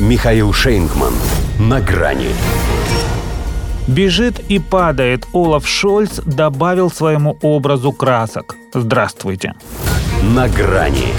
Михаил Шейнгман. На грани. Бежит и падает Олаф Шольц добавил своему образу красок. Здравствуйте. На грани.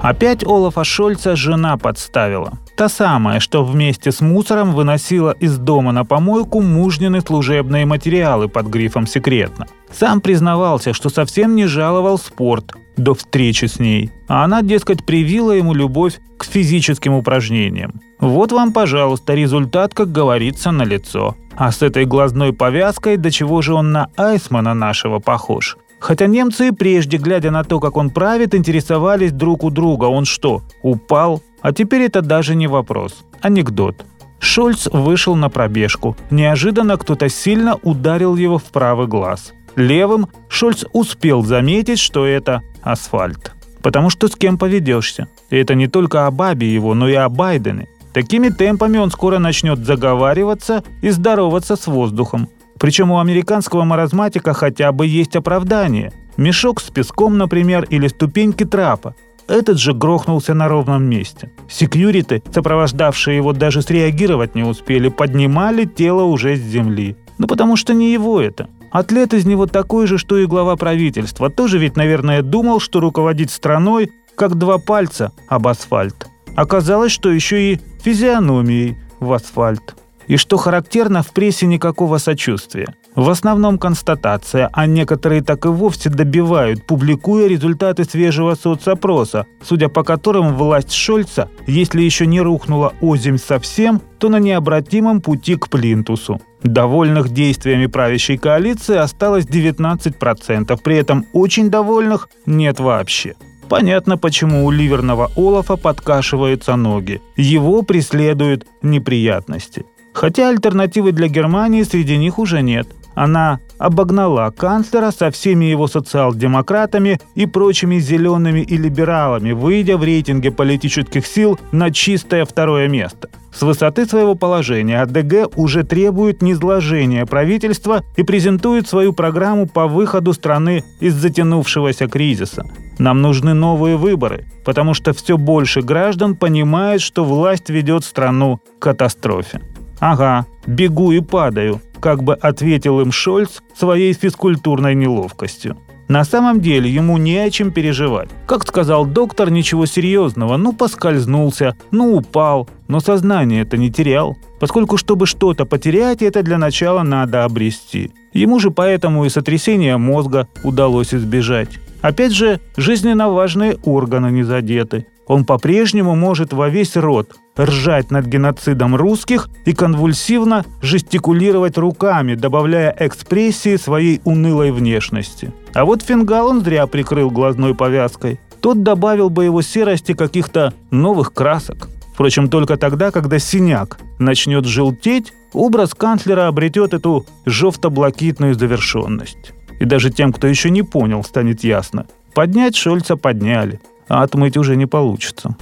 Опять Олафа Шольца жена подставила. Та самая, что вместе с мусором выносила из дома на помойку мужнины служебные материалы под грифом «секретно». Сам признавался, что совсем не жаловал спорт до встречи с ней, а она, дескать, привила ему любовь к физическим упражнениям. Вот вам, пожалуйста, результат, как говорится, на лицо. А с этой глазной повязкой, до чего же он на Айсмана нашего похож? Хотя немцы и прежде, глядя на то, как он правит, интересовались друг у друга. Он что, упал? А теперь это даже не вопрос. Анекдот. Шольц вышел на пробежку. Неожиданно кто-то сильно ударил его в правый глаз. Левым Шольц успел заметить, что это асфальт. Потому что с кем поведешься. И это не только о бабе его, но и о Байдене. Такими темпами он скоро начнет заговариваться и здороваться с воздухом. Причем у американского маразматика хотя бы есть оправдание. Мешок с песком, например, или ступеньки трапа. Этот же грохнулся на ровном месте. Секьюриты, сопровождавшие его, даже среагировать не успели, поднимали тело уже с земли. Ну потому что не его это. Атлет из него такой же, что и глава правительства. Тоже ведь, наверное, думал, что руководить страной, как два пальца об асфальт. Оказалось, что еще и физиономией в асфальт. И что характерно, в прессе никакого сочувствия. В основном констатация, а некоторые так и вовсе добивают, публикуя результаты свежего соцопроса, судя по которым власть Шольца, если еще не рухнула озимь совсем, то на необратимом пути к плинтусу. Довольных действиями правящей коалиции осталось 19%, при этом очень довольных нет вообще. Понятно, почему у ливерного Олафа подкашиваются ноги. Его преследуют неприятности. Хотя альтернативы для Германии среди них уже нет. Она обогнала канцлера со всеми его социал-демократами и прочими зелеными и либералами, выйдя в рейтинге политических сил на чистое второе место. С высоты своего положения АДГ уже требует низложения правительства и презентует свою программу по выходу страны из затянувшегося кризиса. Нам нужны новые выборы, потому что все больше граждан понимает, что власть ведет страну к катастрофе. «Ага, бегу и падаю», как бы ответил им Шольц своей физкультурной неловкостью. На самом деле ему не о чем переживать. Как сказал доктор, ничего серьезного. Ну, поскользнулся, ну, упал. Но сознание это не терял. Поскольку, чтобы что-то потерять, это для начала надо обрести. Ему же поэтому и сотрясение мозга удалось избежать. Опять же, жизненно важные органы не задеты. Он по-прежнему может во весь рот ржать над геноцидом русских и конвульсивно жестикулировать руками, добавляя экспрессии своей унылой внешности. А вот фингал он зря прикрыл глазной повязкой. Тот добавил бы его серости каких-то новых красок. Впрочем, только тогда, когда синяк начнет желтеть, образ канцлера обретет эту жовто-блакитную завершенность. И даже тем, кто еще не понял, станет ясно. Поднять Шольца подняли, а отмыть уже не получится.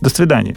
До свидания.